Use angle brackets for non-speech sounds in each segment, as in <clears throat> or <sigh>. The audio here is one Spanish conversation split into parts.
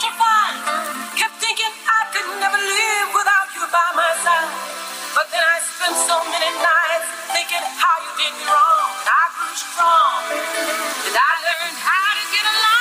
Kept thinking I could never live without you by my side. But then I spent so many nights thinking how you did me wrong. I grew strong, and I learned how to get along.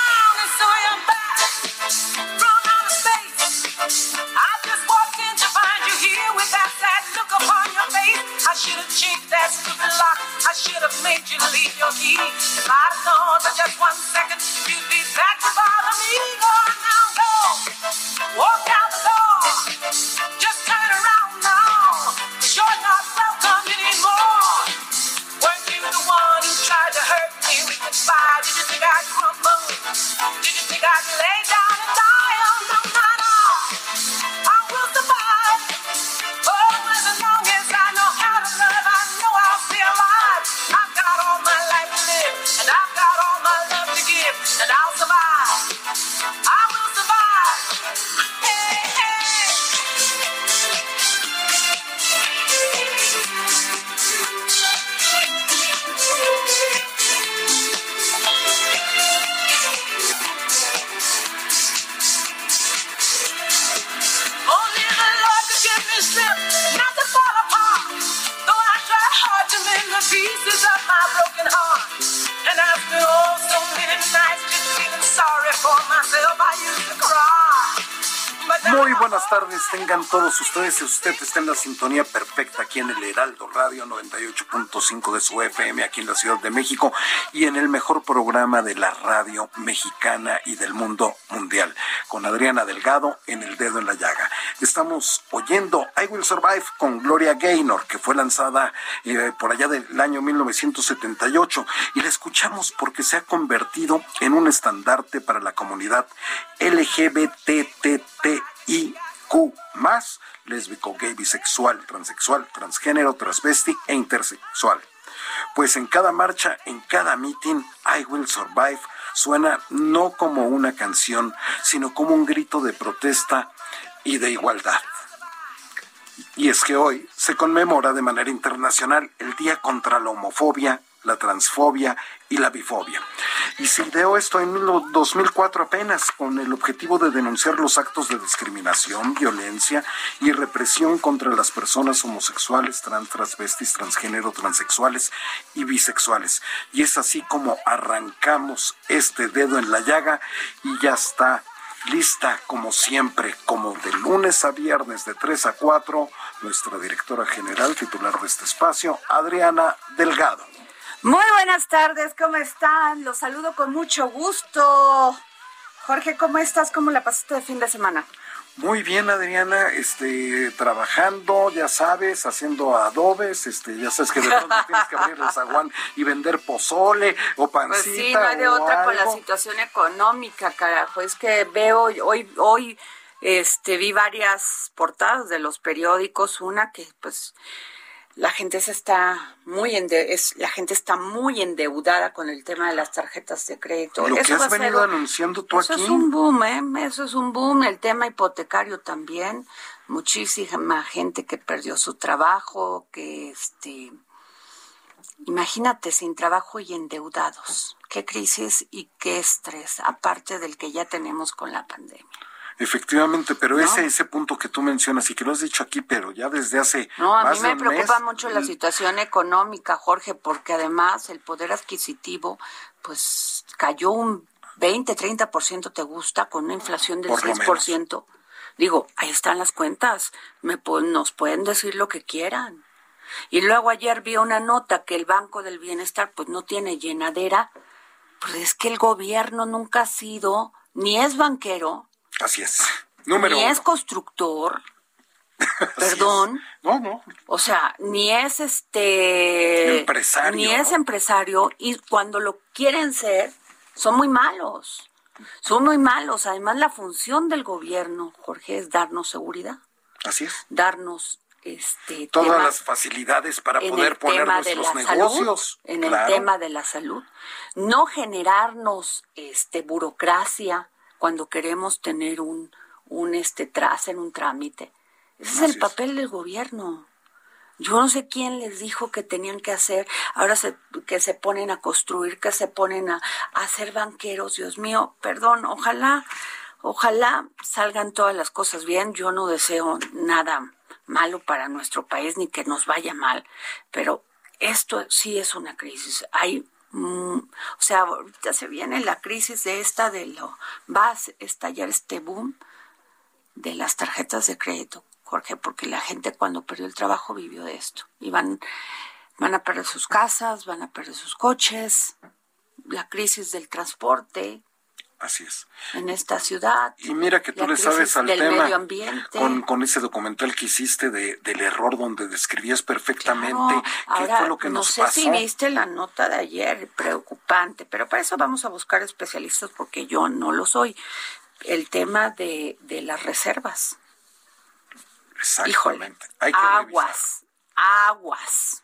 Todos ustedes. Usted está en la sintonía perfecta aquí en el Heraldo Radio 98.5 de su FM, aquí en la Ciudad de México, y en el mejor programa de la radio mexicana y del mundo mundial, con Adriana Delgado en El Dedo en la Llaga. Estamos oyendo I Will Survive con Gloria Gaynor, que fue lanzada eh, por allá del año 1978, y la escuchamos porque se ha convertido en un estandarte para la comunidad LGBTTIQ más lésbico, gay, bisexual, transexual, transgénero, transvesti e intersexual. Pues en cada marcha, en cada meeting, I Will Survive suena no como una canción, sino como un grito de protesta y de igualdad. Y es que hoy se conmemora de manera internacional el Día contra la Homofobia, la Transfobia y la Bifobia. Y se ideó esto en 2004 apenas con el objetivo de denunciar los actos de discriminación, violencia y represión contra las personas homosexuales, trans, transvestis, transgénero, transexuales y bisexuales. Y es así como arrancamos este dedo en la llaga y ya está lista como siempre, como de lunes a viernes de 3 a 4, nuestra directora general titular de este espacio, Adriana Delgado. Muy buenas tardes, ¿cómo están? Los saludo con mucho gusto. Jorge, ¿cómo estás? ¿Cómo la pasaste de fin de semana? Muy bien, Adriana, este, trabajando, ya sabes, haciendo adobes, este, ya sabes que de pronto <laughs> tienes que abrir el zaguán y vender pozole o pancita. Pues sí, no hay de otra con la situación económica, carajo. Es que veo hoy, hoy, este, vi varias portadas de los periódicos, una que, pues, la gente se está muy ende es, la gente está muy endeudada con el tema de las tarjetas de crédito. Lo que Eso has ser venido un- anunciando tú Eso aquí. es un boom, ¿eh? Eso es un boom. El tema hipotecario también. Muchísima gente que perdió su trabajo, que este Imagínate sin trabajo y endeudados. Qué crisis y qué estrés, aparte del que ya tenemos con la pandemia. Efectivamente, pero ese ese punto que tú mencionas y que lo has dicho aquí, pero ya desde hace No, a mí me preocupa mucho la situación económica, Jorge, porque además el poder adquisitivo pues cayó un 20, 30% te gusta con una inflación del 6%. Digo, ahí están las cuentas, me nos pueden decir lo que quieran. Y luego ayer vi una nota que el Banco del Bienestar pues no tiene llenadera, pues es que el gobierno nunca ha sido, ni es banquero, Así es. Número ni es constructor. <laughs> Perdón. No, no. O sea, ni es este empresario. Ni es empresario y cuando lo quieren ser son muy malos. Son muy malos. Además, la función del gobierno, Jorge, es darnos seguridad. Así es. Darnos este todas las facilidades para poder poner nuestros negocios en el tema de la salud, no generarnos este burocracia, cuando queremos tener un, un este en un trámite. Ese es el papel del gobierno. Yo no sé quién les dijo que tenían que hacer, ahora se, que se ponen a construir, que se ponen a, a hacer banqueros, Dios mío, perdón, ojalá, ojalá salgan todas las cosas bien, yo no deseo nada malo para nuestro país ni que nos vaya mal, pero esto sí es una crisis. Hay Mm, o sea, ahorita se viene la crisis de esta de lo va a estallar este boom de las tarjetas de crédito, Jorge, porque la gente cuando perdió el trabajo vivió de esto. Y van, van a perder sus casas, van a perder sus coches, la crisis del transporte, Así es. En esta ciudad. Y mira que tú le sabes al tema con, con, ese documental que hiciste de, del error donde describías perfectamente qué fue lo que nos pasó. No sé si viste la nota de ayer, preocupante, pero para eso vamos a buscar especialistas porque yo no lo soy. El tema de, de las reservas. Exactamente. aguas, aguas.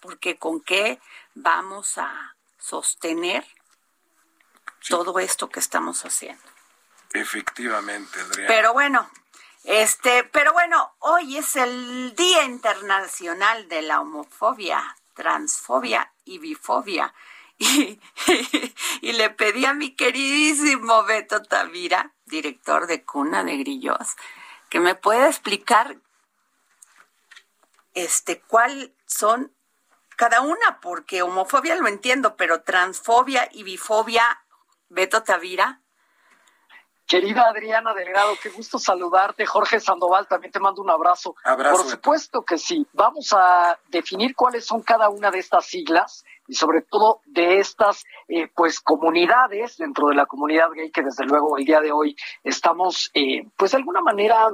Porque con qué vamos a sostener todo esto que estamos haciendo. Efectivamente, Adriana. Pero bueno, este, pero bueno, hoy es el Día Internacional de la Homofobia, Transfobia y Bifobia. <laughs> Y, y, le pedí a mi queridísimo Beto Tavira, director de Cuna de Grillos, que me pueda explicar este cuál son cada una, porque homofobia lo entiendo, pero transfobia y bifobia Beto Tavira. Querida Adriana Delgado, qué gusto saludarte. Jorge Sandoval, también te mando un abrazo. Por supuesto que sí. Vamos a definir cuáles son cada una de estas siglas y sobre todo de estas eh, pues comunidades dentro de la comunidad gay que desde luego el día de hoy estamos eh, pues de alguna manera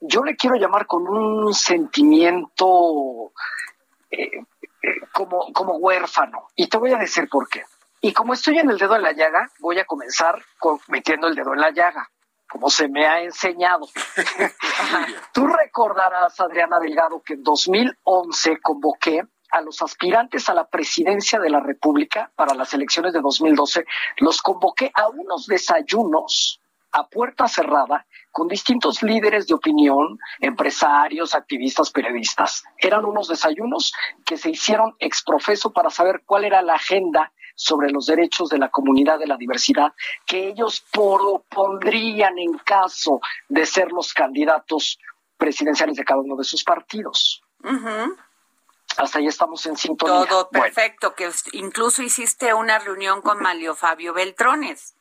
yo le quiero llamar con un sentimiento eh, como, como huérfano. Y te voy a decir por qué. Y como estoy en el dedo en la llaga, voy a comenzar metiendo el dedo en la llaga, como se me ha enseñado. <laughs> Tú recordarás, Adriana Delgado, que en 2011 convoqué a los aspirantes a la presidencia de la República para las elecciones de 2012, los convoqué a unos desayunos a puerta cerrada con distintos líderes de opinión, empresarios, activistas, periodistas. Eran unos desayunos que se hicieron exprofeso para saber cuál era la agenda sobre los derechos de la comunidad de la diversidad que ellos propondrían en caso de ser los candidatos presidenciales de cada uno de sus partidos. Hasta ahí estamos en sintonía. Todo perfecto, que incluso hiciste una reunión con Malio Fabio Beltrones.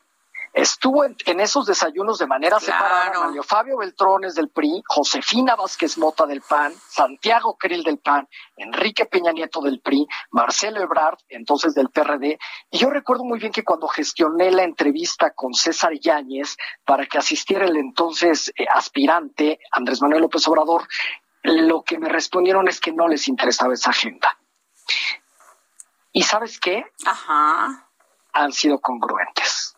Estuvo en, esos desayunos de manera separada Mario Fabio Beltrones del PRI, Josefina Vázquez Mota del PAN, Santiago Krill del PAN, Enrique Peña Nieto del PRI, Marcelo Ebrard, entonces del PRD. Y yo recuerdo muy bien que cuando gestioné la entrevista con César Yáñez para que asistiera el entonces eh, aspirante Andrés Manuel López Obrador, lo que me respondieron es que no les interesaba esa agenda. ¿Y sabes qué? Ajá. Han sido congruentes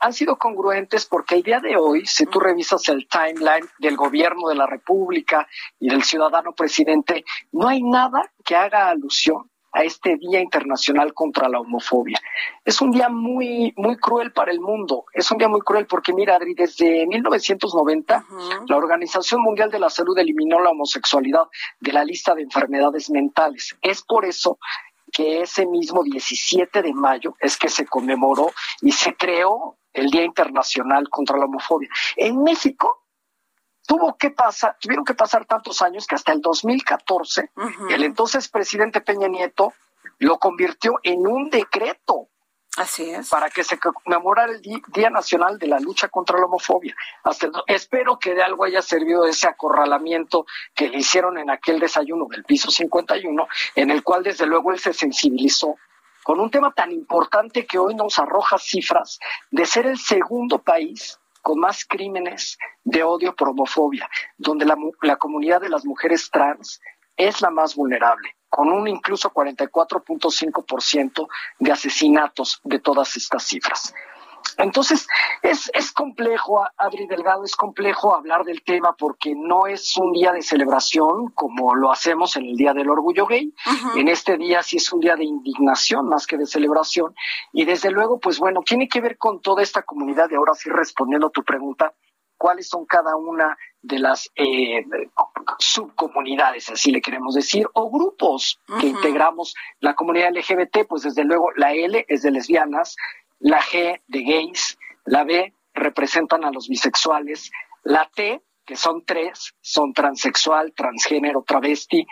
han sido congruentes porque el día de hoy, si tú revisas el timeline del gobierno de la República y del ciudadano presidente, no hay nada que haga alusión a este Día Internacional contra la Homofobia. Es un día muy, muy cruel para el mundo. Es un día muy cruel porque, mira, Adri, desde 1990, la Organización Mundial de la Salud eliminó la homosexualidad de la lista de enfermedades mentales. Es por eso que ese mismo 17 de mayo es que se conmemoró y se creó el Día Internacional contra la Homofobia. En México tuvo que pasar, tuvieron que pasar tantos años que hasta el 2014 el entonces presidente Peña Nieto lo convirtió en un decreto. Así es. Para que se conmemorara el Día Nacional de la Lucha contra la Homofobia. Espero que de algo haya servido ese acorralamiento que le hicieron en aquel desayuno del piso 51, en el cual desde luego él se sensibilizó con un tema tan importante que hoy nos arroja cifras de ser el segundo país con más crímenes de odio por homofobia, donde la comunidad de las mujeres trans es la más vulnerable, con un incluso 44.5% de asesinatos de todas estas cifras. Entonces, es, es complejo, Adri Delgado, es complejo hablar del tema porque no es un día de celebración como lo hacemos en el Día del Orgullo Gay. En este día sí es un día de indignación más que de celebración. Y desde luego, pues bueno, tiene que ver con toda esta comunidad. Y ahora sí, respondiendo a tu pregunta, cuáles son cada una de las eh, subcomunidades, así le queremos decir, o grupos que integramos la comunidad LGBT, pues desde luego la L es de lesbianas, la G de gays, la B representan a los bisexuales, la T, que son tres, son transexual, transgénero, travesti,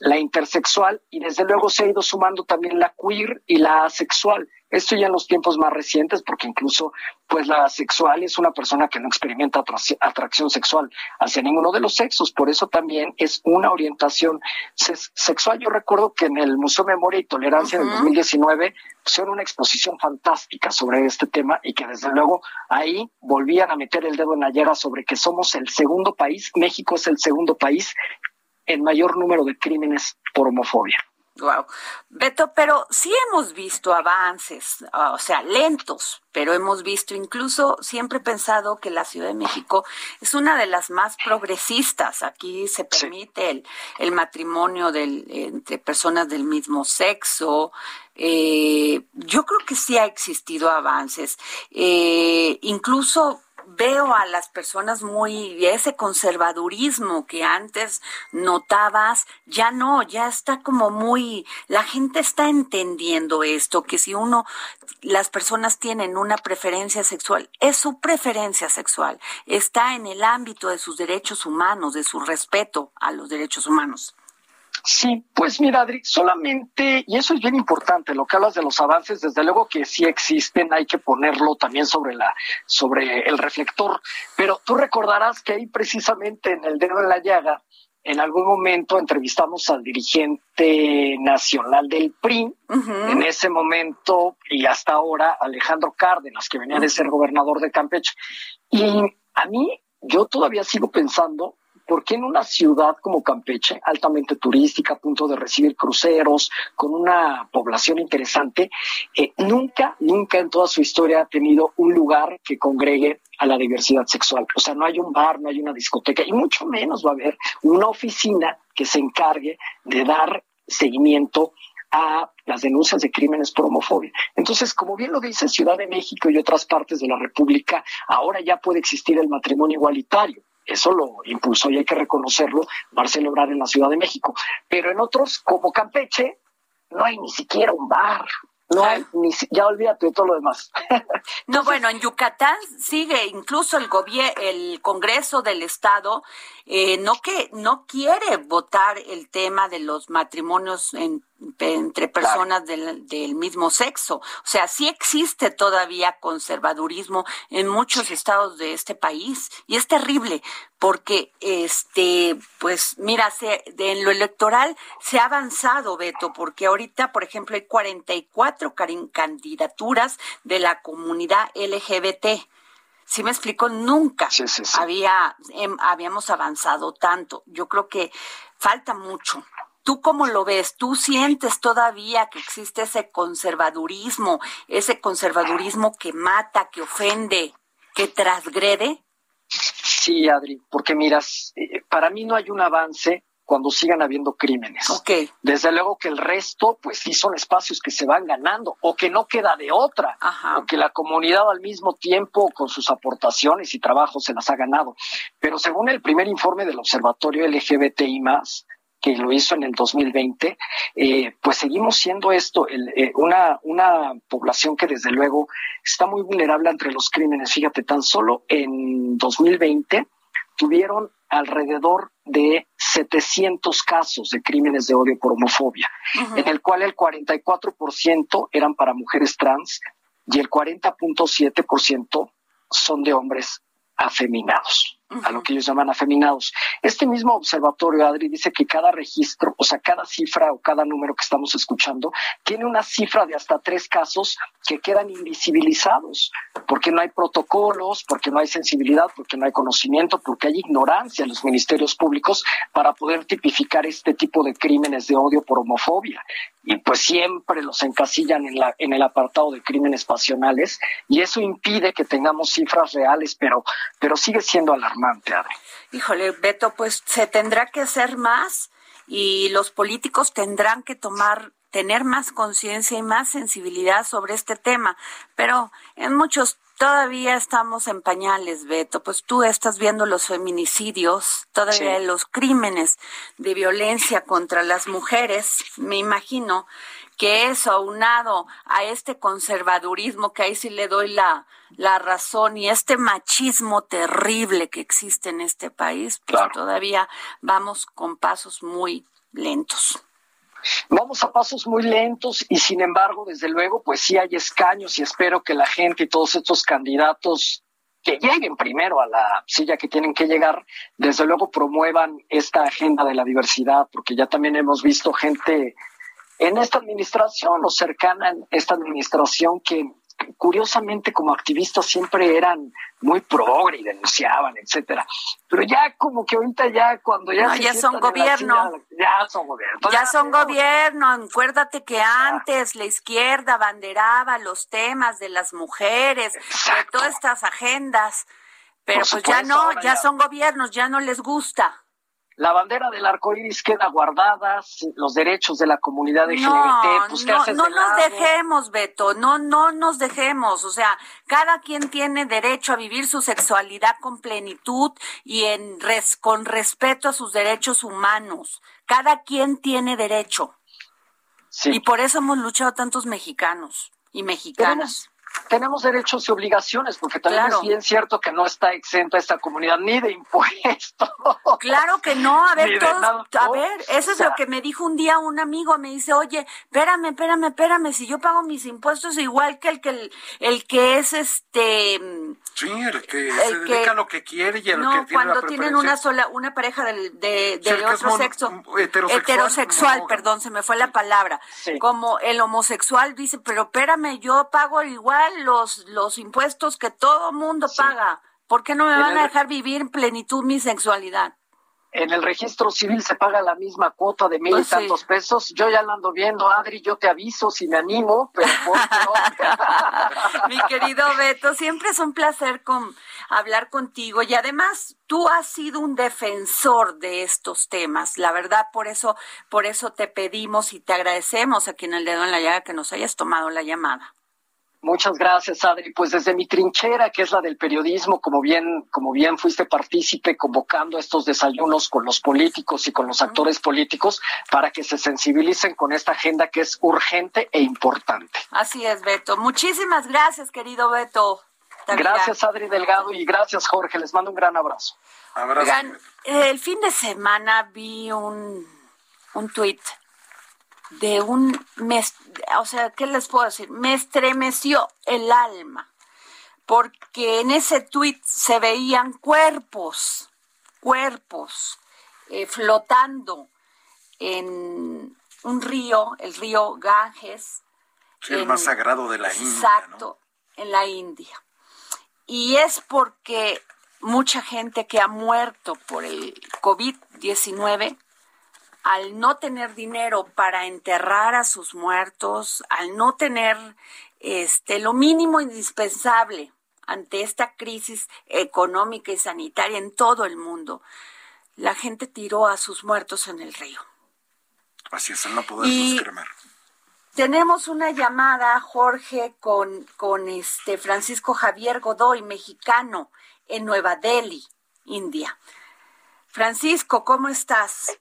la intersexual y desde luego se ha ido sumando también la queer y la asexual. Esto ya en los tiempos más recientes, porque incluso pues la asexual es una persona que no experimenta atracción sexual hacia ninguno de los sexos, por eso también es una orientación sexual. Yo recuerdo que en el Museo Memoria y Tolerancia del 2019 pusieron una exposición fantástica sobre este tema y que desde luego ahí volvían a meter el dedo en la llaga sobre que somos el segundo país, México es el segundo país en mayor número de crímenes por homofobia. Wow. Beto, pero sí hemos visto avances, o sea, lentos, pero hemos visto, incluso siempre he pensado que la Ciudad de México es una de las más progresistas. Aquí se permite el, matrimonio del, entre personas del mismo sexo. Eh, yo creo que sí ha existido avances. Eh, incluso veo a las personas muy, ese conservadurismo que antes notabas, ya no, ya está como muy, la gente está entendiendo esto, que si uno, las personas tienen una preferencia sexual, es su preferencia sexual, está en el ámbito de sus derechos humanos, de su respeto a los derechos humanos. Sí, pues mira, Adri, solamente, y eso es bien importante, lo que hablas de los avances, desde luego que sí existen, hay que ponerlo también sobre la, sobre el reflector, pero tú recordarás que ahí precisamente en el dedo de la llaga, en algún momento entrevistamos al dirigente nacional del PRI, en ese momento y hasta ahora Alejandro Cárdenas, que venía de ser gobernador de Campeche. Y a mí, yo todavía sigo pensando ¿por qué en una ciudad como Campeche, altamente turística, a punto de recibir cruceros, con una población interesante, eh, nunca, nunca en toda su historia ha tenido un lugar que congregue a la diversidad sexual? O sea, no hay un bar, no hay una discoteca, y mucho menos va a haber una oficina que se encargue de dar seguimiento a las denuncias de crímenes por homofobia. Entonces, como bien lo dice Ciudad de México y otras partes de la República, ahora ya puede existir el matrimonio igualitario. Eso lo impulsó y hay que reconocerlo Marcelo Ebrard en la Ciudad de México. Pero en otros, como Campeche, no hay ni siquiera un bar. No hay, ni, ya olvídate de todo lo demás. <laughs> no, bueno, en Yucatán sigue incluso el el Congreso del Estado eh, no que no quiere votar el tema de los matrimonios en entre personas del, del, mismo sexo. O sea, sí existe todavía conservadurismo en muchos estados de este país y es terrible porque, este, pues, mira, se, en lo electoral se ha avanzado, Beto, porque ahorita, por ejemplo, hay 44 candidaturas de la comunidad LGBT. Si me explico, nunca había em, habíamos avanzado tanto. Yo creo que falta mucho ¿Tú cómo lo ves? ¿Tú sientes todavía que existe ese conservadurismo, ese conservadurismo que mata, que ofende, que transgrede? Sí, Adri, porque miras, eh, para mí no hay un avance cuando sigan habiendo crímenes. Desde luego que el resto, pues sí son espacios que se van ganando o que no queda de otra, o que la comunidad al mismo tiempo con sus aportaciones y trabajos se las ha ganado. Pero según el primer informe del Observatorio LGBTI que lo hizo en el 2020, eh, pues seguimos siendo esto eh, una, una población que desde luego está muy vulnerable entre los crímenes. Fíjate, tan solo en 2020 tuvieron alrededor de 700 casos de crímenes de odio por homofobia, en el cual el 44% eran para mujeres trans y el 40.7% son de hombres afeminados a lo que ellos llaman afeminados. Este mismo observatorio, Adri, dice que cada registro, o sea, cada cifra o cada número que estamos escuchando, tiene una cifra de hasta tres casos que quedan invisibilizados, porque no hay protocolos, porque no hay sensibilidad, porque no hay conocimiento, porque hay ignorancia en los ministerios públicos para poder tipificar este tipo de crímenes de odio por homofobia. Y pues siempre los encasillan en, la, en el apartado de crímenes pasionales y eso impide que tengamos cifras reales, pero, pero sigue siendo alarmante Híjole, Beto, pues se tendrá que hacer más y los políticos tendrán que tomar tener más conciencia y más sensibilidad sobre este tema, pero en muchos todavía estamos en pañales, Beto, pues tú estás viendo los feminicidios, todavía los crímenes de violencia contra las mujeres, me imagino que eso aunado a este conservadurismo, que ahí sí le doy la, la razón, y este machismo terrible que existe en este país, pues todavía vamos con pasos muy lentos. Vamos a pasos muy lentos y sin embargo, desde luego, pues sí hay escaños y espero que la gente y todos estos candidatos que lleguen primero a la silla que tienen que llegar, desde luego promuevan esta agenda de la diversidad, porque ya también hemos visto gente en esta administración o cercana en esta administración que curiosamente como activistas siempre eran muy progre y denunciaban, etcétera. Pero ya como que ahorita ya cuando ya ya son gobierno, ya son gobierno. Ya, son gobierno, acuérdate que antes la izquierda banderaba los temas de las mujeres, de todas estas agendas, pero pues ya no, ya son gobiernos, ya no les gusta la bandera del arco iris queda guardada, los derechos de la comunidad LGBT, no, pues no, no nos dejemos, Beto, no, no nos dejemos, o sea, cada quien tiene derecho a vivir su sexualidad con plenitud y en con respeto a sus derechos humanos. Cada quien tiene derecho. Y por eso hemos luchado tantos mexicanos y mexicanas tenemos derechos y obligaciones, porque también es bien cierto que no está exenta esta comunidad ni de impuestos. <laughs> Claro que no, a ver, todos, a ver, eso es lo que me dijo un día un amigo, me dice, oye, espérame, espérame, espérame, si yo pago mis impuestos igual que el que el, que es este Sí, el que se dedica a lo que quiere y el no, que tiene cuando tienen una sola, una pareja de, de, otro sexo, heterosexual, perdón, se me fue la palabra, como el homosexual dice, pero espérame, yo pago igual los, los impuestos que todo mundo paga. ¿Por qué no me van a dejar vivir en plenitud mi sexualidad? En el registro civil se paga la misma cuota de mil y pues tantos pesos. Yo ya la ando viendo, Adri, yo te aviso si me animo, pero <laughs> Mi querido Beto, siempre es un placer con, hablar contigo y además tú has sido un defensor de estos temas. La verdad, por eso, por eso te pedimos y te agradecemos aquí en el dedo en la llaga que nos hayas tomado la llamada. Muchas gracias, Adri. Pues desde mi trinchera, que es la del periodismo, como bien, como bien fuiste partícipe convocando estos desayunos con los políticos y con los actores políticos para que se sensibilicen con esta agenda que es urgente e importante. Así es, Beto. Muchísimas gracias, querido Beto. Gracias, Adri Delgado, y gracias, Jorge. Les mando un gran abrazo. Abrazo. el fin de semana vi un, un tuit de un, o sea, ¿qué les puedo decir? Me estremeció el alma, porque en ese tuit se veían cuerpos, cuerpos eh, flotando en un río, el río Ganges. el más sagrado de la India. Exacto, en la India. Y es porque mucha gente que ha muerto por el COVID-19 al no tener dinero para enterrar a sus muertos, al no tener este lo mínimo indispensable ante esta crisis económica y sanitaria en todo el mundo, la gente tiró a sus muertos en el río. Así es, no poderlos cremar. Tenemos una llamada, Jorge, con, con este Francisco Javier Godoy, mexicano, en Nueva Delhi, India. Francisco, ¿cómo estás?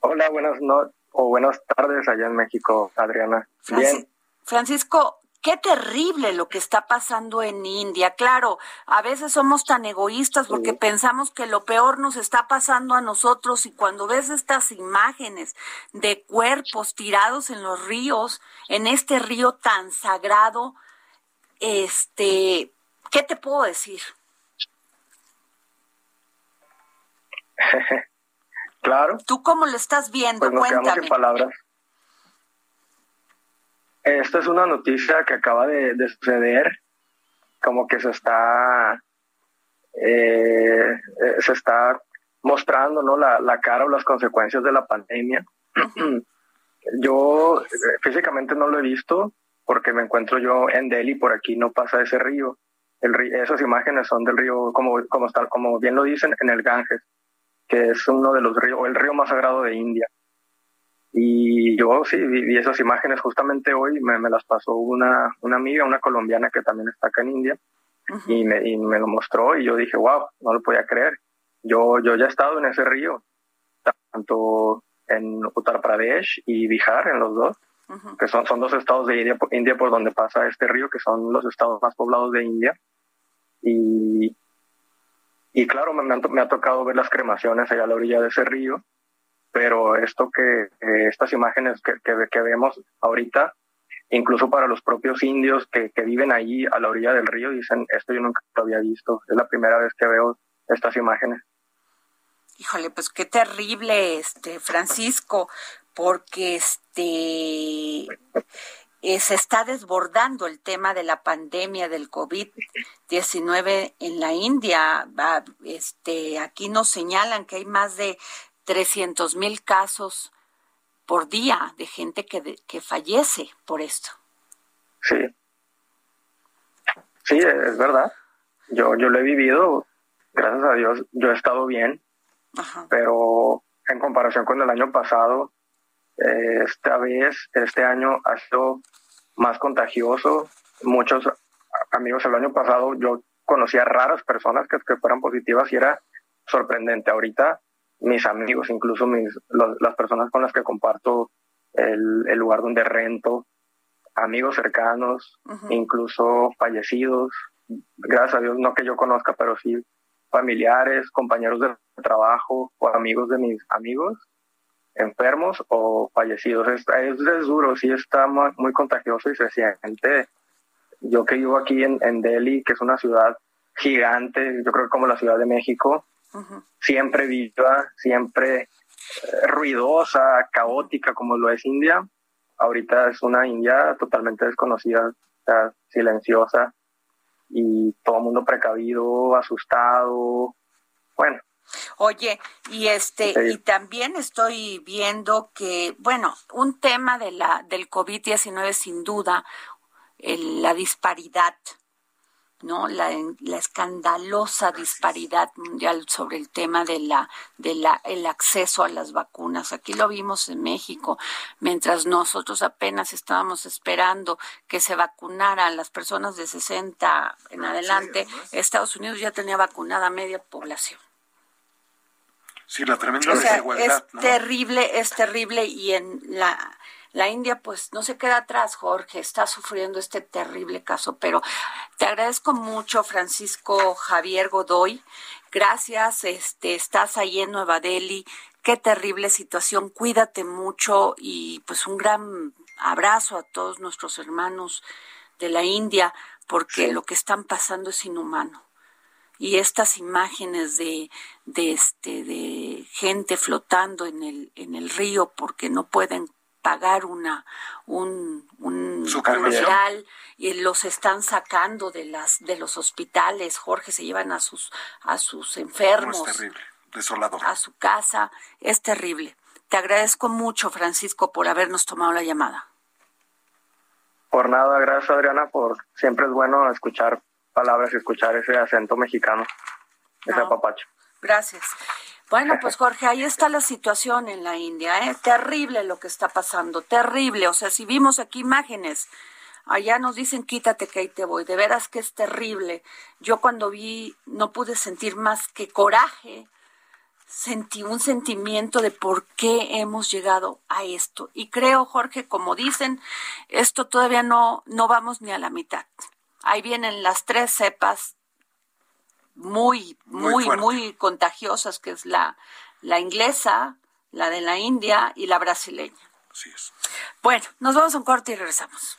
Hola, buenas noches o buenas tardes allá en México, Adriana. Bien. Francisco, qué terrible lo que está pasando en India. Claro, a veces somos tan egoístas porque pensamos que lo peor nos está pasando a nosotros y cuando ves estas imágenes de cuerpos tirados en los ríos, en este río tan sagrado, este, ¿qué te puedo decir? <laughs> claro. ¿Tú cómo lo estás viendo? Pues Cuéntame. palabras. Esta es una noticia que acaba de, suceder, como que se está, eh, eh, se está mostrando ¿no? la, la, cara o las consecuencias de la pandemia. <clears throat> yo eh, físicamente no lo he visto porque me encuentro yo en Delhi, por aquí no pasa ese río. El esas imágenes son del río, como, como, está, como bien lo dicen, en el Ganges, que es uno de los ríos, el río más sagrado de India. Y yo sí vi, esas imágenes justamente hoy, me, las pasó una, una amiga, una colombiana que también está acá en India, y, me, y me lo mostró y yo dije, wow, no lo podía creer. Yo, yo ya he estado en ese río, tanto en Uttar Pradesh y Bihar, en los dos, que son, son dos estados de India, India por donde pasa este río, que son los estados más poblados de India. Y, y claro, me, ha tocado ver las cremaciones allá a la orilla de ese río pero esto que estas imágenes que, que, vemos ahorita, incluso para los propios indios que, que viven allí a la orilla del río, dicen, esto yo nunca lo había visto, es la primera vez que veo estas imágenes. Híjole, pues qué terrible, este Francisco, porque este eh, se está desbordando el tema de la pandemia del COVID-19 en la India. Este, aquí nos señalan que hay más de 300 mil casos por día de gente que, que fallece por esto. Sí. Sí, es verdad. Yo, yo lo he vivido, gracias a Dios, yo he estado bien, pero en comparación con el año pasado, eh, esta vez, este año ha sido más contagioso. Muchos amigos el año pasado yo conocía raras personas que, que fueran positivas y era sorprendente. Ahorita mis amigos, incluso mis, las personas con las que comparto el, el, lugar donde rento, amigos cercanos, incluso fallecidos, gracias a Dios, no que yo conozca, pero sí familiares, compañeros de trabajo o amigos de mis amigos enfermos o fallecidos. Es, es, duro, sí está muy, contagioso y se siente. Yo que vivo aquí en, en Delhi, que es una ciudad gigante, yo creo que como la Ciudad de México, siempre viva, siempre eh, ruidosa, caótica como lo es India. Ahorita es una India totalmente desconocida, silenciosa y todo el mundo precavido, asustado. Bueno, Oye, y este y también estoy viendo que bueno, un tema de la del COVID-19 sin duda la disparidad ¿no? La, la, escandalosa disparidad mundial sobre el tema de la, de la, el acceso a las vacunas. Aquí lo vimos en México, mientras nosotros apenas estábamos esperando que se vacunaran las personas de 60 en ah, adelante, Estados Unidos ya tenía vacunada media población. Sí, la tremenda desigualdad. Es terrible, es terrible y en la la India pues no se queda atrás, Jorge, está sufriendo este terrible caso, pero te agradezco mucho, Francisco Javier Godoy. Gracias, este, estás ahí en Nueva Delhi. Qué terrible situación. Cuídate mucho y pues un gran abrazo a todos nuestros hermanos de la India, porque lo que están pasando es inhumano y estas imágenes de, de este de gente flotando en el en el río porque no pueden pagar una un, un funeral y los están sacando de las de los hospitales. Jorge se llevan a sus a sus enfermos es terrible desolador. A su casa. Es terrible. Te agradezco mucho Francisco por habernos tomado la llamada. Por nada gracias Adriana. Por siempre es bueno escuchar palabras y escuchar ese acento mexicano ese papacho Gracias. Bueno, pues Jorge, ahí está la situación en la India, ¿eh? Terrible lo que está pasando, terrible. O sea, si vimos aquí imágenes, allá nos dicen quítate que ahí te voy. De veras que es terrible. Yo cuando vi no pude sentir más que coraje, sentí un sentimiento de por qué hemos llegado a esto. Y creo, Jorge, como dicen, esto todavía no, no vamos ni a la mitad. Ahí vienen las tres cepas muy, muy, muy, contagiosas, que es la, la inglesa, la de la India y la brasileña. Así es. Bueno, nos vamos a un corte y regresamos.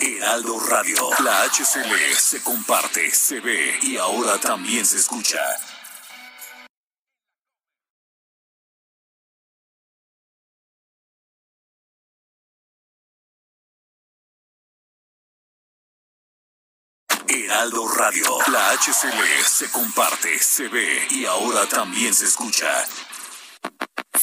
Heraldo Radio. La HCL se comparte, se ve y ahora también se escucha. Heraldo Radio. La HCL se comparte, se ve y ahora también se escucha.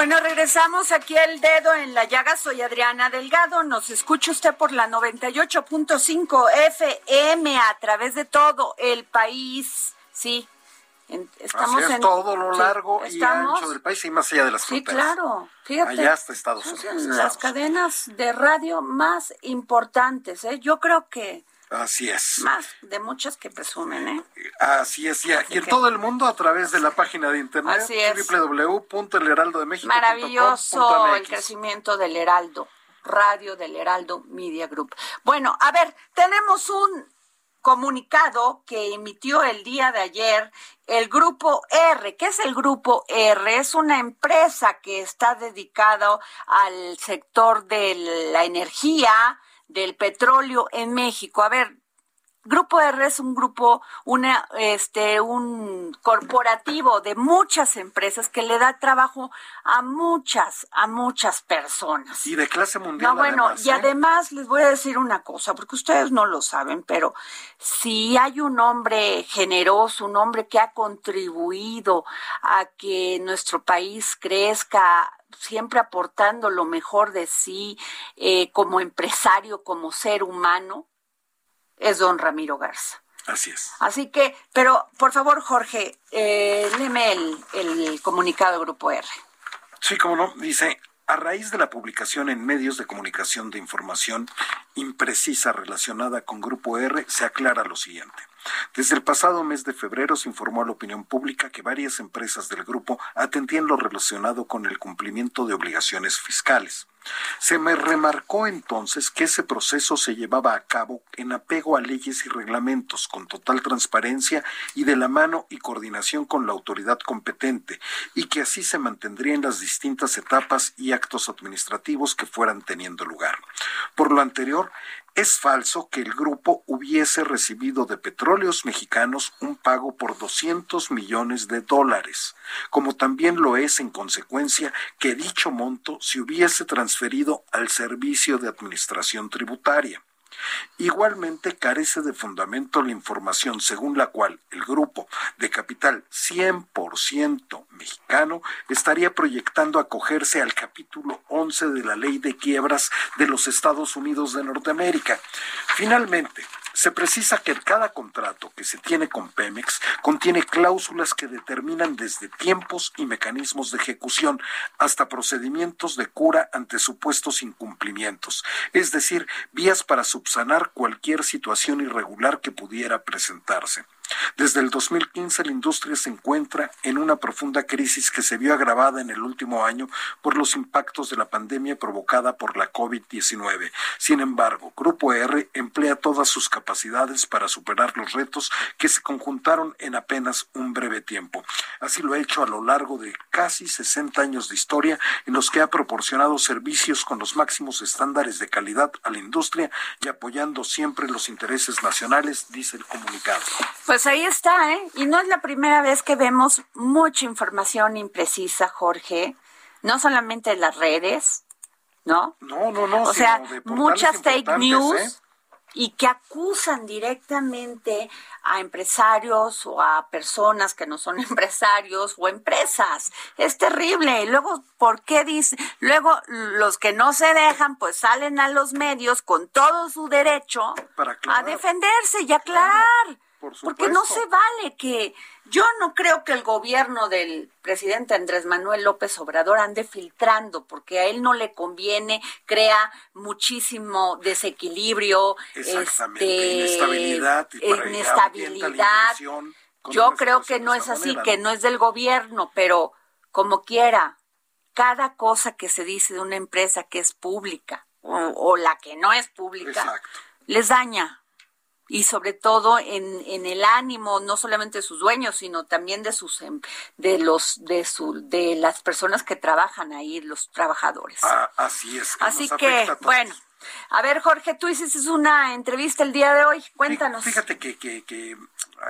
Bueno, regresamos aquí el dedo en la llaga. Soy Adriana Delgado. Nos escucha usted por la 98.5 FM a través de todo el país. Sí, estamos en todo lo largo y ancho del país y más allá de las fronteras. Sí, claro. Fíjate. Allá hasta Estados Unidos. Las cadenas de radio más importantes. ¿eh? Yo creo que Así es. Más de muchas que presumen, ¿eh? Así es, y, en todo el mundo a través de la página de internet www.elheraldodemexico. Maravilloso el crecimiento del Heraldo, radio del Heraldo Media Group. Bueno, a ver, tenemos un comunicado que emitió el día de ayer el grupo R. ¿Qué es el grupo R? Es una empresa que está dedicada al sector de la energía, del petróleo en México. A ver, Grupo R es un grupo, una, este, un corporativo de muchas empresas que le da trabajo a muchas, a muchas personas. Y de clase mundial. No, bueno, y ¿eh? además les voy a decir una cosa, porque ustedes no lo saben, pero si hay un hombre generoso, un hombre que ha contribuido a que nuestro país crezca siempre aportando lo mejor de sí eh, como empresario, como ser humano, es don Ramiro Garza. Así es. Así que, pero por favor, Jorge, eh, léeme el, el comunicado del Grupo R. Sí, como no, dice, a raíz de la publicación en medios de comunicación de información imprecisa relacionada con Grupo R, se aclara lo siguiente. Desde el pasado mes de febrero se informó a la opinión pública que varias empresas del grupo atendían lo relacionado con el cumplimiento de obligaciones fiscales. Se me remarcó entonces que ese proceso se llevaba a cabo en apego a leyes y reglamentos, con total transparencia y de la mano y coordinación con la autoridad competente, y que así se mantendría en las distintas etapas y actos administrativos que fueran teniendo lugar. Por lo anterior, es falso que el grupo hubiese recibido de petróleos mexicanos un pago por 200 millones de dólares, como también lo es en consecuencia que dicho monto se hubiese transferido al Servicio de Administración Tributaria. Igualmente carece de fundamento la información según la cual el grupo de capital 100% mexicano estaría proyectando acogerse al capítulo 11 de la ley de quiebras de los Estados Unidos de Norteamérica. Finalmente, Se precisa que cada contrato que se tiene con Pemex contiene cláusulas que determinan desde tiempos y mecanismos de ejecución hasta procedimientos de cura ante supuestos incumplimientos, es decir, vías para subsanar cualquier situación irregular que pudiera presentarse. Desde el 2015 la industria se encuentra en una profunda crisis que se vio agravada en el último año por los impactos de la pandemia provocada por la COVID-19. Sin embargo, Grupo R emplea todas sus capacidades para superar los retos que se conjuntaron en apenas un breve tiempo. Así lo ha hecho a lo largo de casi 60 años de historia en los que ha proporcionado servicios con los máximos estándares de calidad a la industria y apoyando siempre los intereses nacionales, dice el comunicado. Pues pues ahí está, ¿eh? Y no es la primera vez que vemos mucha información imprecisa, Jorge, no solamente en las redes, ¿no? No, no, no. O sea, muchas fake news. ¿eh? y que acusan directamente a empresarios o a personas que no son <laughs> empresarios o empresas. Es terrible. Y luego, ¿por qué dice? Luego, los que no se dejan, pues salen a los medios con todo su derecho a defenderse y aclarar. Porque no se vale que yo no creo que el gobierno del presidente Andrés Manuel López Obrador ande filtrando, porque a él no le conviene, crea muchísimo desequilibrio, este, inestabilidad, inestabilidad. Yo creo que no es así, que no es del gobierno, pero como quiera, cada cosa que se dice de una empresa que es pública o, la que no es pública, les daña y sobre todo en, en el ánimo no solamente de sus dueños sino también de sus em, de los de su de las personas que trabajan ahí los trabajadores ah, así es así que bueno a ver, Jorge, tú hiciste una entrevista el día de hoy. Cuéntanos. Fíjate que, que, que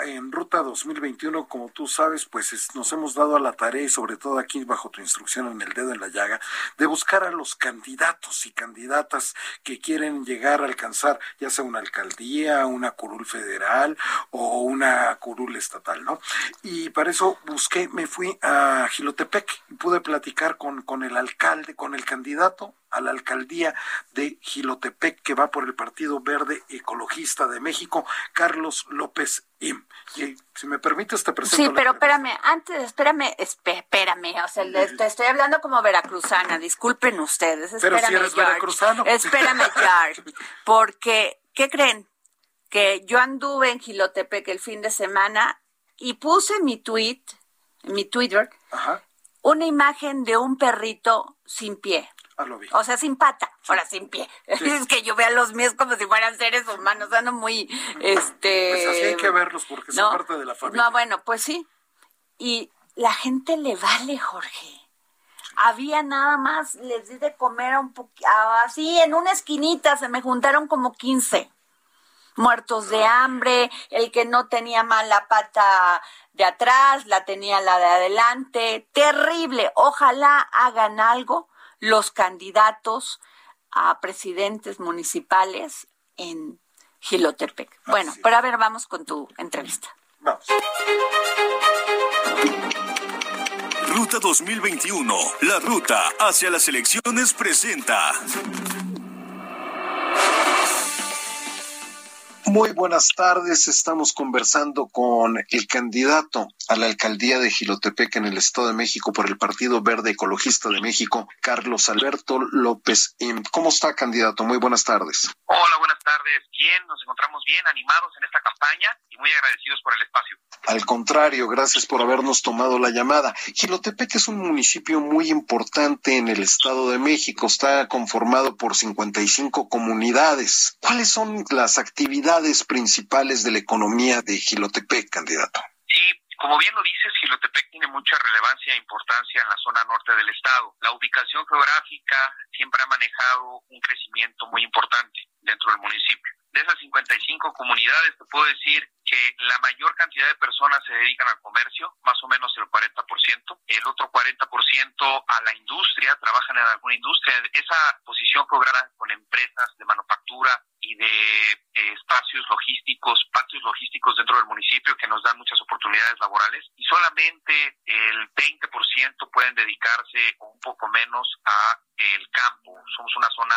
en Ruta 2021, como tú sabes, pues nos hemos dado a la tarea, y sobre todo aquí bajo tu instrucción en el dedo en la llaga, de buscar a los candidatos y candidatas que quieren llegar a alcanzar ya sea una alcaldía, una curul federal o una curul estatal, ¿no? Y para eso busqué, me fui a Gilotepec y pude platicar con, con el alcalde, con el candidato a la alcaldía de Gilotepec, que va por el Partido Verde Ecologista de México, Carlos López Im. Y si me permites, te presento. Sí, pero espérame, antes, espérame, espérame, o sea, te estoy hablando como veracruzana, disculpen ustedes. Pero si eres veracruzano. Espérame, <laughs> George, porque, ¿qué creen? Que yo anduve en Gilotepec el fin de semana y puse mi tweet, mi Twitter, una imagen de un perrito sin pie. Ah, o sea, sin pata, ahora sin pie. <laughs> Es que yo veo a los míos como si fueran seres humanos, ando muy, este... Pues así hay que verlos porque son parte de la familia. No, bueno, pues sí. Y la gente le vale, Jorge. Había nada más, les di de comer a un poquito, así en una esquinita se me juntaron como 15 muertos de hambre, el que no tenía mal la pata de atrás, la tenía la de adelante, terrible. Ojalá hagan algo los candidatos a presidentes municipales en Gilotepec. Bueno, pero a ver, vamos con tu entrevista. Vamos. Ruta 2021, la ruta hacia las elecciones presenta. Muy buenas tardes. Estamos conversando con el candidato a la alcaldía de Gilotepec en el Estado de México por el Partido Verde Ecologista de México, Carlos Alberto López. ¿Cómo está, candidato? Muy buenas tardes. Hola, buenas tardes. Bien, nos encontramos bien, animados en esta campaña y muy agradecidos por el espacio. Al contrario, gracias por habernos tomado la llamada. Gilotepec es un municipio muy importante en el Estado de México. Está conformado por 55 comunidades. ¿Cuáles son las actividades principales de la economía de Gilotepec, candidato? Sí, como bien lo dices, Gilotepec tiene mucha relevancia e importancia en la zona norte del estado. La ubicación geográfica siempre ha manejado un crecimiento muy importante dentro del municipio. De esas 55 comunidades, te puedo decir que la mayor cantidad de personas se dedican al comercio, más o menos el 40%, el otro 40% a la industria, trabajan en alguna industria. Esa posición geográfica con empresas de manufactura y de eh, espacios logísticos, patios logísticos dentro del municipio que nos dan muchas oportunidades laborales y solamente el 20% pueden dedicarse un poco menos a el campo. Somos una zona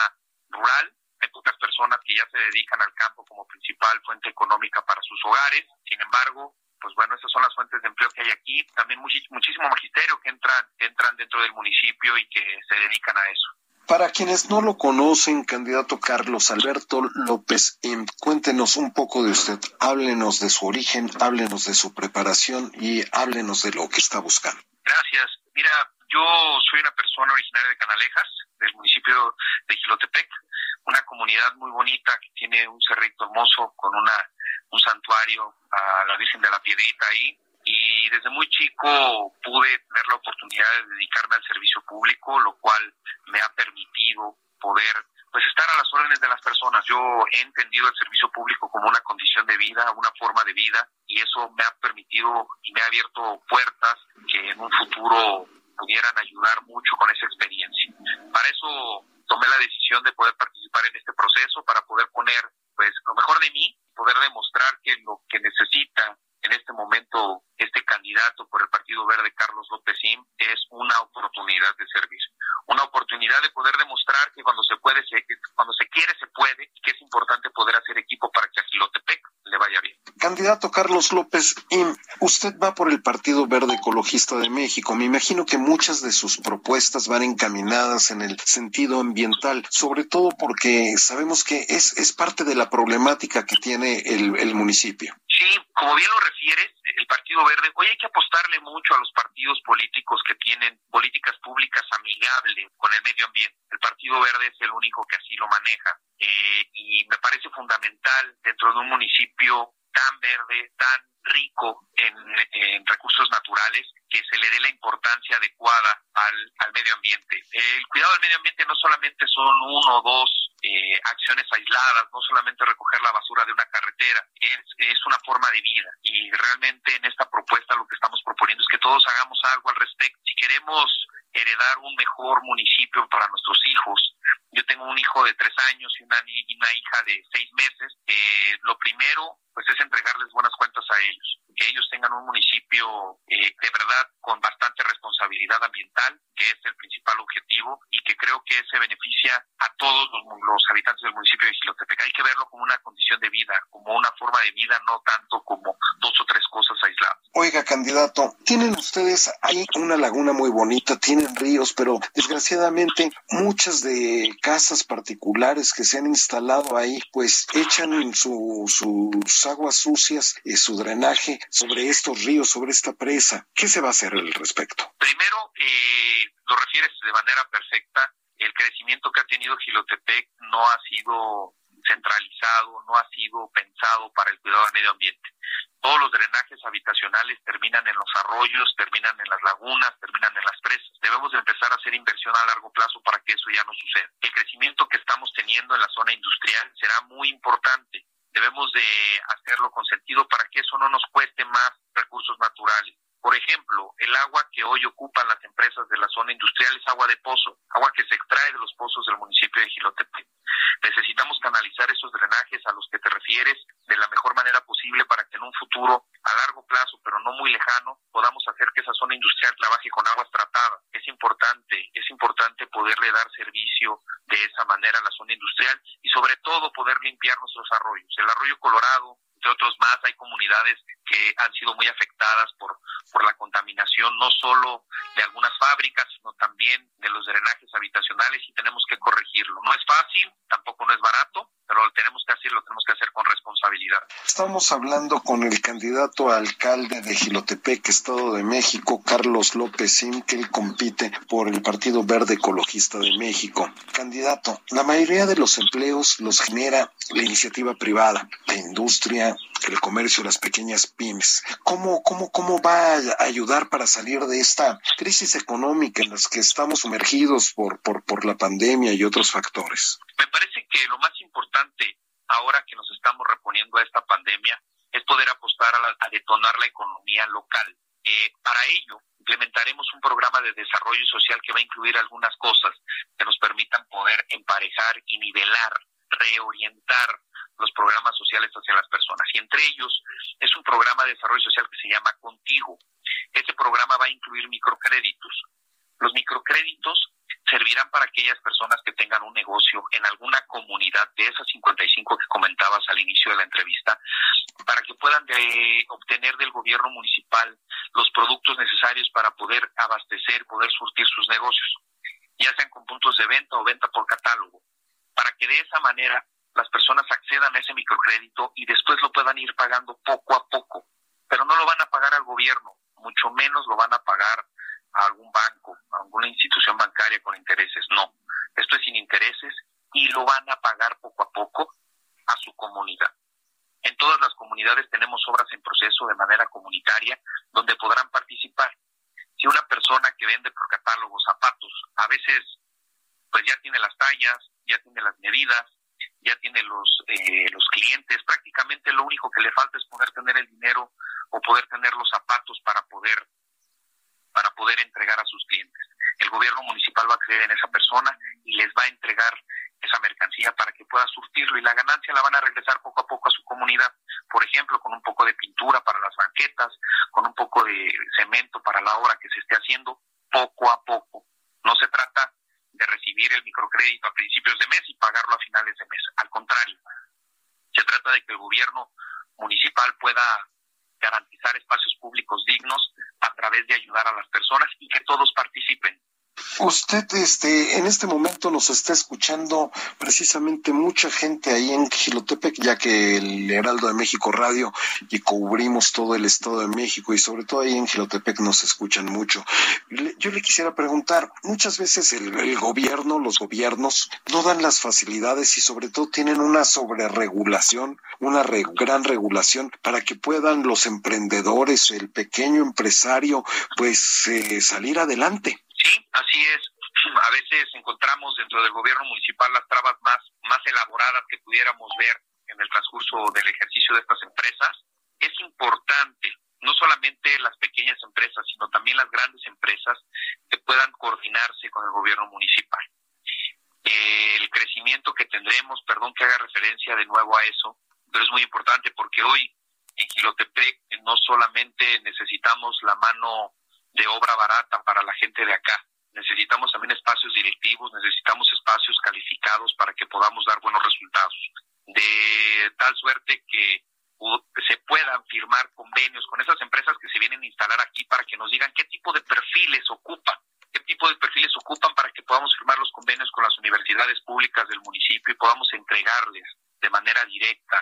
rural hay pocas personas que ya se dedican al campo como principal fuente económica para sus hogares. Sin embargo, pues bueno, esas son las fuentes de empleo que hay aquí. También muchísimo magisterio que entran, entran dentro del municipio y que se dedican a eso. Para quienes no lo conocen, candidato Carlos Alberto López, cuéntenos un poco de usted, háblenos de su origen, háblenos de su preparación y háblenos de lo que está buscando. Gracias. Mira, yo soy una persona originaria de Canalejas, del municipio de Gilotepec, una comunidad muy bonita que tiene un cerrito hermoso con una un santuario a la Virgen de la Piedrita ahí y desde muy chico pude tener la oportunidad de dedicarme al servicio público, lo cual me ha permitido poder pues estar a las órdenes de las personas. Yo he entendido el servicio público como una condición de vida, una forma de vida y eso me ha permitido y me ha abierto puertas que en un futuro pudieran ayudar mucho con esa experiencia. Para eso tomé la decisión de poder participar en este proceso para poder poner pues lo mejor de mí, poder demostrar que lo que necesita en este momento este candidato por el Partido Verde, Carlos López Sim, es una oportunidad de servicio. Una oportunidad de poder demostrar que cuando se puede, se, cuando se quiere, se puede, que es importante poder hacer equipo para que a Gilotepec le vaya bien. Candidato Carlos López Im, usted va por el Partido Verde Ecologista de México. Me imagino que muchas de sus propuestas van encaminadas en el sentido ambiental, sobre todo porque sabemos que es, es parte de la problemática que tiene el, el municipio. Sí, como bien lo refieres, el Partido Verde, hoy hay que apostarle mucho a los partidos políticos que tienen políticas públicas amigables con el medio ambiente. El Partido Verde es el único que así lo maneja eh, y me parece fundamental dentro de un municipio tan verde, tan rico en, recursos naturales, que se le dé la importancia adecuada al, medio ambiente. El cuidado del medio ambiente no solamente son uno o dos eh, acciones aisladas, no solamente recoger la basura de una carretera, es, es una forma de vida. Y realmente en esta propuesta lo que estamos proponiendo es que todos hagamos algo al respecto. Si queremos heredar un mejor municipio para nuestros hijos, yo tengo un hijo de tres años y una, una hija de seis meses. Eh, lo primero, pues, es entregarles buenas cuentas a ellos, que ellos tengan un municipio eh, de verdad con bastante responsabilidad ambiental, que es el principal objetivo y que creo que se beneficia a todos los, los habitantes del municipio de Gilotepec. Hay que verlo como una condición de vida, como una forma de vida, no tanto como dos o tres cosas aisladas. Oiga, candidato, tienen ustedes ahí una laguna muy bonita, tienen ríos, pero desgraciadamente muchas de casas particulares que se han instalado ahí, pues echan su, sus aguas sucias y su drenaje sobre estos ríos, sobre esta presa. ¿Qué se va a hacer al respecto? Primero, eh, lo refieres de manera perfecta. El crecimiento que ha tenido Gilotepec no ha sido centralizado, no ha sido pensado para el cuidado del medio ambiente. Todos los drenajes habitacionales terminan en los arroyos, terminan en las lagunas, terminan en las presas. Debemos de empezar a hacer inversión a largo plazo para que eso ya no suceda. El crecimiento que estamos teniendo en la zona industrial será muy importante. Debemos de hacerlo con sentido para que eso no nos cueste más recursos naturales. Por ejemplo, el agua que hoy ocupan las empresas de la zona industrial es agua de pozo, agua que se extrae de los pozos del municipio de Gilotepec. Necesitamos canalizar esos drenajes a los que te refieres de la mejor manera posible para que en un futuro a largo plazo, pero no muy lejano, podamos hacer que esa zona industrial trabaje con aguas tratadas. Es importante, es importante poderle dar servicio de esa manera a la zona industrial y sobre todo poder limpiar nuestros arroyos. El arroyo Colorado, entre otros más, hay comunidades que han sido muy afectadas por, por la contaminación, no solo de algunas fábricas, sino también de los drenajes habitacionales y tenemos que corregirlo. No es fácil, tampoco no es barato, pero lo tenemos que hacer, lo tenemos que hacer con responsabilidad. Estamos hablando con el candidato a alcalde de Gilotepec, Estado de México, Carlos López Sim, que él compite por el Partido Verde Ecologista de México. Candidato, la mayoría de los empleos los genera la iniciativa privada, la industria, el comercio, las pequeñas pymes. ¿Cómo, cómo, cómo va a ayudar para salir de esta crisis económica en la que estamos sumergidos por, por, por la pandemia y otros factores? Me parece que lo más importante ahora que nos estamos reponiendo a esta pandemia es poder apostar a, detonar la economía local. Eh, para ello, implementaremos un programa de desarrollo social que va a incluir algunas cosas que nos permitan poder emparejar y nivelar, reorientar los programas sociales hacia las personas. Y entre ellos es un programa de desarrollo social que se llama Contigo. Ese programa va a incluir microcréditos. Los microcréditos servirán para aquellas personas que tengan un negocio en alguna comunidad de esas 55 que comentabas al inicio de la entrevista, para que puedan eh, obtener del gobierno municipal los productos necesarios para poder abastecer, poder surtir sus negocios, ya sean con puntos de venta o venta por catálogo, para que de esa manera las personas accedan a ese microcrédito y después lo puedan ir pagando poco a poco, pero no lo van a pagar al gobierno, mucho menos lo van a pagar a algún banco, a alguna institución bancaria con intereses, no, esto es sin intereses y lo van a pagar poco a poco a su comunidad. En todas las comunidades tenemos obras en proceso de manera comunitaria donde podrán participar. Si una persona que vende por catálogo zapatos, a veces pues ya tiene las tallas, ya tiene las medidas, ya tiene los eh, los clientes, prácticamente lo único que le falta es poder tener el dinero o poder tener los zapatos para poder para poder entregar a sus clientes. El gobierno municipal va a creer en esa persona y les va a entregar esa mercancía para que pueda surtirlo y la ganancia la van a regresar poco a poco a su comunidad, por ejemplo, con un poco de pintura para las banquetas, con un poco de cemento para la obra que se esté haciendo, poco a poco. No se trata de recibir el microcrédito a principios de mes y pagarlo a finales de mes, al contrario, se trata de que el gobierno municipal pueda garantizar espacios públicos dignos a través de ayudar a las personas y que todos participen. Usted este, en este momento nos está escuchando precisamente mucha gente ahí en Gilotepec, ya que el Heraldo de México Radio y cubrimos todo el Estado de México y sobre todo ahí en Gilotepec nos escuchan mucho. yo le quisiera preguntar, muchas veces el, gobierno, los gobiernos no dan las facilidades y sobre todo tienen una sobreregulación, una gran regulación para que puedan los emprendedores, el pequeño empresario, pues eh, salir adelante. Sí, así es. A veces encontramos dentro del gobierno municipal las trabas más, más elaboradas que pudiéramos ver en el transcurso del ejercicio de estas empresas. Es importante no solamente las pequeñas empresas, sino también las grandes empresas que puedan coordinarse con el gobierno municipal. el crecimiento que tendremos, perdón que haga referencia de nuevo a eso, pero es muy importante porque hoy en Gilotepec no solamente necesitamos la mano de obra barata para la gente de acá. Necesitamos también espacios directivos, necesitamos espacios calificados para que podamos dar buenos resultados. De tal suerte que se puedan firmar convenios con esas empresas que se vienen a instalar aquí para que nos digan qué tipo de perfiles ocupan, qué tipo de perfiles ocupan para que podamos firmar los convenios con las universidades públicas del municipio y podamos entregarles de manera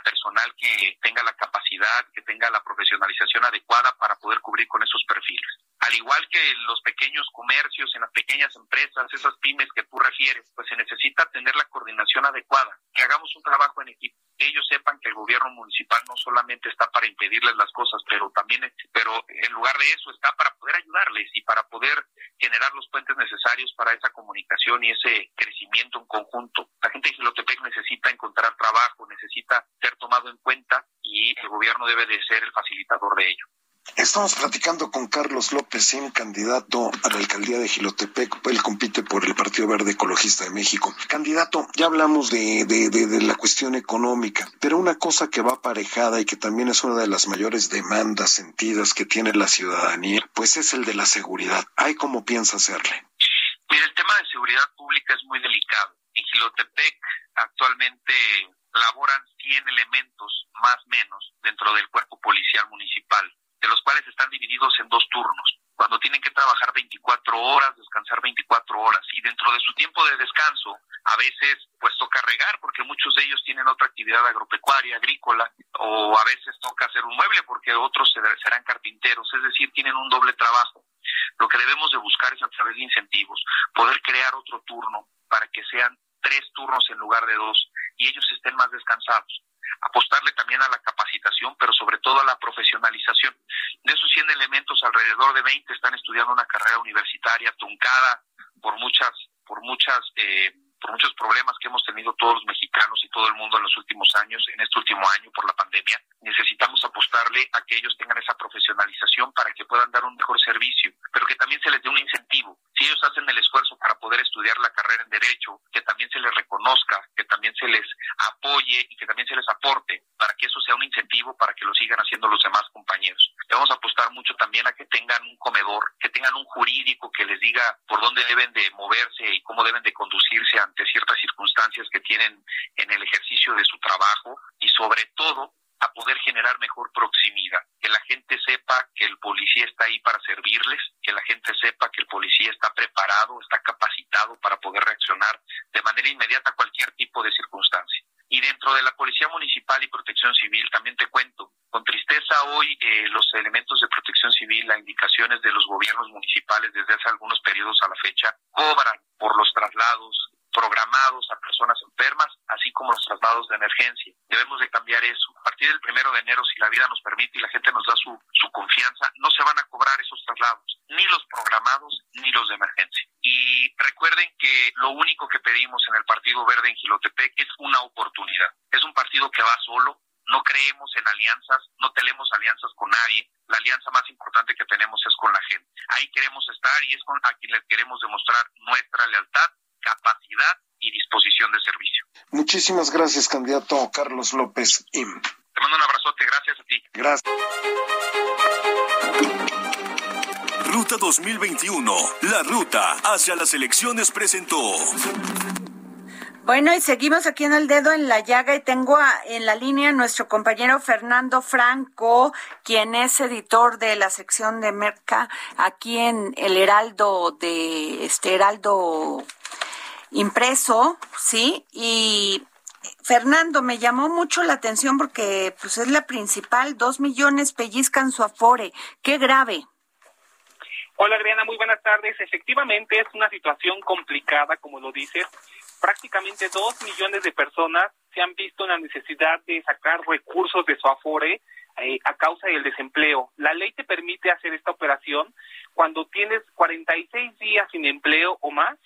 personal que tenga la capacidad, que tenga la profesionalización adecuada para poder cubrir con esos perfiles al igual que los pequeños comercios, en las pequeñas empresas, esas pymes que tú refieres, pues se necesita tener la coordinación adecuada, que hagamos un trabajo en equipo, que ellos sepan que el gobierno municipal no solamente está para impedirles las cosas, pero también, pero en lugar de eso está para poder ayudarles y para poder generar los puentes necesarios para esa comunicación y ese crecimiento en conjunto. La gente de Gilotepec necesita encontrar trabajo, necesita ser tomado en cuenta y el gobierno debe de ser el facilitador de ello. Estamos platicando con Carlos López, un candidato a la alcaldía de Gilotepec. Él compite por el Partido Verde Ecologista de México. Candidato, ya hablamos de, de, de, la cuestión económica, pero una cosa que va aparejada y que también es una de las mayores demandas sentidas que tiene la ciudadanía, pues es el de la seguridad. ¿Hay cómo piensa hacerle? Mira, el tema de seguridad pública es muy delicado. En Gilotepec actualmente laboran 100 elementos más menos dentro del cuerpo policial municipal de los cuales están divididos en dos turnos, cuando tienen que trabajar 24 horas, descansar 24 horas y dentro de su tiempo de descanso a veces pues toca regar porque muchos de ellos tienen otra actividad agropecuaria, agrícola o a veces toca hacer un mueble porque otros serán carpinteros, es decir, tienen un doble trabajo. Lo que debemos de buscar es a través de incentivos poder crear otro turno para que sean tres turnos en lugar de dos y ellos estén más descansados apostarle también a la capacitación, pero sobre todo a la profesionalización. De esos 100 elementos, alrededor de 20 están estudiando una carrera universitaria truncada por muchas, por muchas eh, por muchos problemas que hemos tenido todos los mexicanos y todo el mundo en los últimos años, en este último año por la pandemia, necesitamos apostarle a que ellos tengan esa profesionalización para que puedan dar un mejor servicio, pero que también se les dé un incentivo. Si ellos hacen el esfuerzo para poder estudiar la carrera en Derecho, que también se les reconozca, que también se les apoye y que también se les aporte para que eso sea un incentivo para que lo sigan haciendo los demás compañeros. Le vamos a apostar mucho también a que tengan un comedor, que tengan un jurídico que les diga por dónde deben de moverse y cómo deben de conducirse ante ciertas circunstancias que tienen en el ejercicio de su trabajo y sobre todo a poder generar mejor proximidad, que la gente sepa que el policía está ahí para servirles, que la gente sepa que el policía está preparado, está capacitado para poder reaccionar de manera inmediata a cualquier tipo de circunstancia. Y dentro de la Policía Municipal y Protección Civil también te cuento, con tristeza hoy eh, los elementos de protección civil, las indicaciones de los gobiernos municipales desde hace algunos periodos a la fecha, cobran por los traslados programados a personas enfermas, así como los traslados de emergencia. Debemos de cambiar eso. A partir del primero de enero, si la vida nos permite y la gente nos da su, confianza, no se van a cobrar esos traslados, ni los programados ni los de emergencia. Y recuerden que lo único que pedimos en el Partido Verde en Gilotepec es una oportunidad. Es un partido que va solo, no creemos en alianzas, no tenemos alianzas con nadie, la alianza más importante que tenemos es con la gente. Ahí queremos estar y es con a quien le queremos demostrar nuestra lealtad capacidad y disposición de servicio. Muchísimas gracias, candidato Carlos López Im. Te mando un abrazote, gracias a ti. Gracias. Ruta 2021, la ruta hacia las elecciones presentó. Bueno, y seguimos aquí en el dedo en la llaga y tengo en la línea nuestro compañero Fernando Franco, quien es editor de la sección de Merca aquí en el Heraldo de este Heraldo impreso, ¿sí? Y Fernando, me llamó mucho la atención porque pues es la principal, dos millones pellizcan su afore, qué grave. Hola Adriana, muy buenas tardes. Efectivamente es una situación complicada, como lo dices. Prácticamente dos millones de personas se han visto en la necesidad de sacar recursos de su afore eh, a causa del desempleo. La ley te permite hacer esta operación cuando tienes 46 días sin empleo o más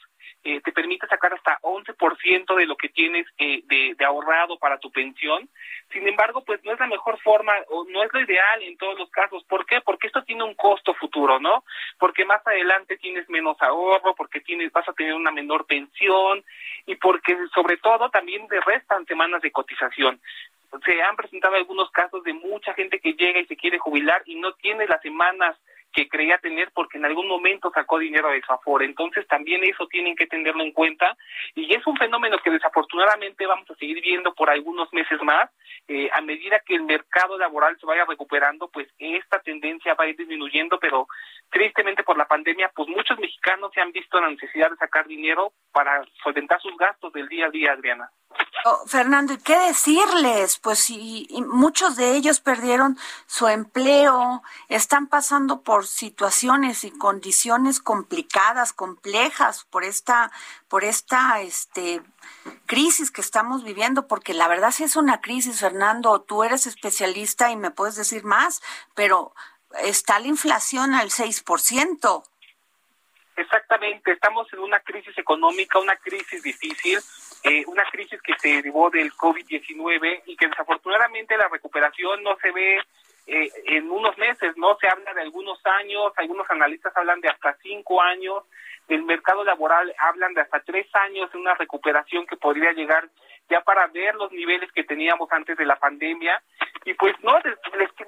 eh, te permite sacar hasta 11% de lo que tienes eh, de, ahorrado para tu pensión. Sin embargo, pues no es la mejor forma o no es lo ideal en todos los casos. ¿Por qué? Porque esto tiene un costo futuro, ¿no? Porque más adelante tienes menos ahorro, porque tienes vas a tener una menor pensión y porque sobre todo también te restan semanas de cotización se han presentado algunos casos de mucha gente que llega y se quiere jubilar y no tiene las semanas que creía tener porque en algún momento sacó dinero de su Entonces también eso tienen que tenerlo en cuenta y es un fenómeno que desafortunadamente vamos a seguir viendo por algunos meses más. Eh, a medida que el mercado laboral se vaya recuperando, pues esta tendencia va a ir disminuyendo, pero tristemente por la pandemia, pues muchos mexicanos se han visto la necesidad de sacar dinero para solventar sus gastos del día a día, Adriana. Oh, Fernando, ¿y qué decirles? Pues si muchos de ellos perdieron su empleo, están pasando por situaciones y condiciones complicadas, complejas por esta, por esta, este, crisis que estamos viviendo, porque la verdad sí es una crisis, Fernando. Tú eres especialista y me puedes decir más, pero está la inflación al 6%. Exactamente, estamos en una crisis económica, una crisis difícil, eh, una crisis que se derivó del COVID-19 y que desafortunadamente la recuperación no se ve eh, en unos meses, ¿no? Se habla de algunos años, algunos analistas hablan de hasta cinco años, del mercado laboral hablan de hasta tres años de una recuperación que podría llegar ya para ver los niveles que teníamos antes de la pandemia y pues no les,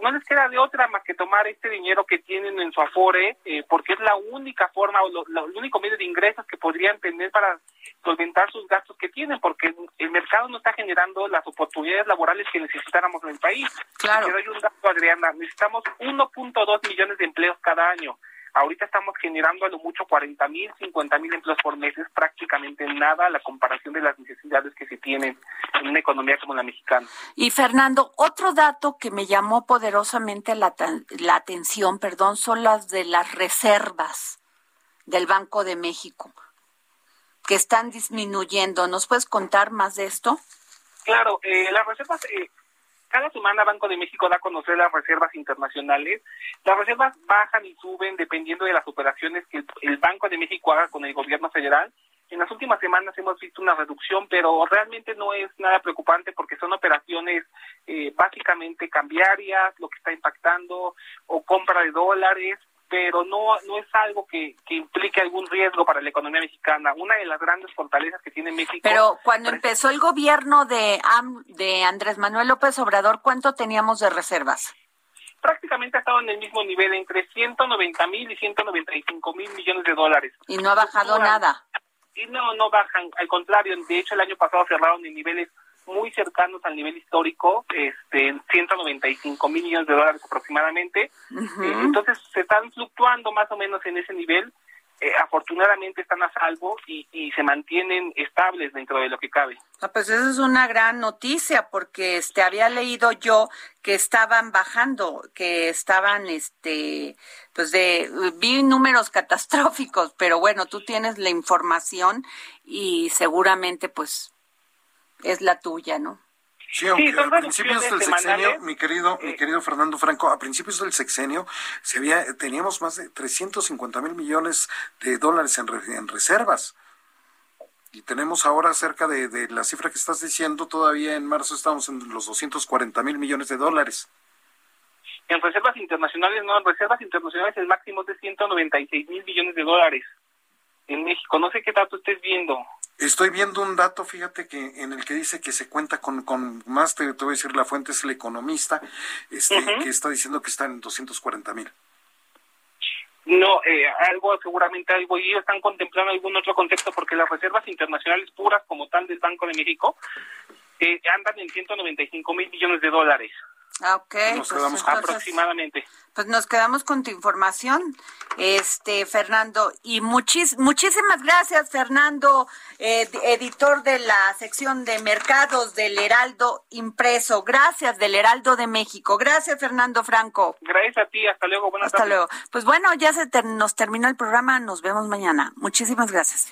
no les queda de otra más que tomar este dinero que tienen en su afore eh, porque es la única forma o el único medio de ingresos que podrían tener para solventar sus gastos que tienen porque el mercado no está generando las oportunidades laborales que necesitáramos en el país. Claro. Te doy un dato, Adriana, necesitamos 1.2 millones de empleos cada año Ahorita estamos generando a lo mucho 40 mil, 50 mil empleos por mes, es prácticamente nada a la comparación de las necesidades que se tienen en una economía como la mexicana. Y Fernando, otro dato que me llamó poderosamente la, la atención, perdón, son las de las reservas del Banco de México, que están disminuyendo. ¿Nos puedes contar más de esto? Claro, eh, las reservas eh, cada semana Banco de México da a conocer las reservas internacionales. Las reservas bajan y suben dependiendo de las operaciones que el, Banco de México haga con el gobierno federal. En las últimas semanas hemos visto una reducción, pero realmente no es nada preocupante porque son operaciones eh, básicamente cambiarias, lo que está impactando, o compra de dólares, pero no, no es algo que, que implique algún riesgo para la economía mexicana. Una de las grandes fortalezas que tiene México. Pero cuando empezó el gobierno de, de Andrés Manuel López Obrador, ¿cuánto teníamos de reservas? prácticamente ha estado en el mismo nivel, entre 190 mil y 195 mil millones de dólares. ¿Y no ha bajado nada? Y no, no bajan, al contrario, de hecho el año pasado cerraron en niveles muy cercanos al nivel histórico, este, 195 mil millones de dólares aproximadamente. Eh, entonces se están fluctuando más o menos en ese nivel. Eh, afortunadamente están a salvo y, y, se mantienen estables dentro de lo que cabe. Ah, pues eso es una gran noticia porque este había leído yo que estaban bajando, que estaban este pues de vi números catastróficos, pero bueno, tú tienes la información y seguramente pues es la tuya, ¿no? Sí, aunque a principios del sexenio, mi querido, mi eh, querido Fernando Franco, a principios del sexenio se había, teníamos más de 350 mil millones de dólares en, en, reservas. Y tenemos ahora cerca de, de, la cifra que estás diciendo, todavía en marzo estamos en los 240 mil millones de dólares. En reservas internacionales, no, en reservas internacionales el máximo es de 196 mil millones de dólares en México. No sé qué dato estés viendo. Estoy viendo un dato, fíjate que en el que dice que se cuenta con, con más, te, voy a decir, la fuente es el economista, este, que está diciendo que están en 240 mil. No, eh, algo seguramente algo, y ellos están contemplando algún otro contexto, porque las reservas internacionales puras como tal del Banco de México eh, andan en 195 mil millones de dólares. Ah, ok. Nos pues quedamos aproximadamente. Pues nos quedamos con tu información, este Fernando. Y muchis, muchísimas gracias, Fernando, editor de la sección de mercados del Heraldo Impreso. Gracias, del Heraldo de México. Gracias, Fernando Franco. Gracias a ti. Hasta luego. Buenas Hasta luego. Pues bueno, ya se nos terminó el programa. Nos vemos mañana. Muchísimas gracias.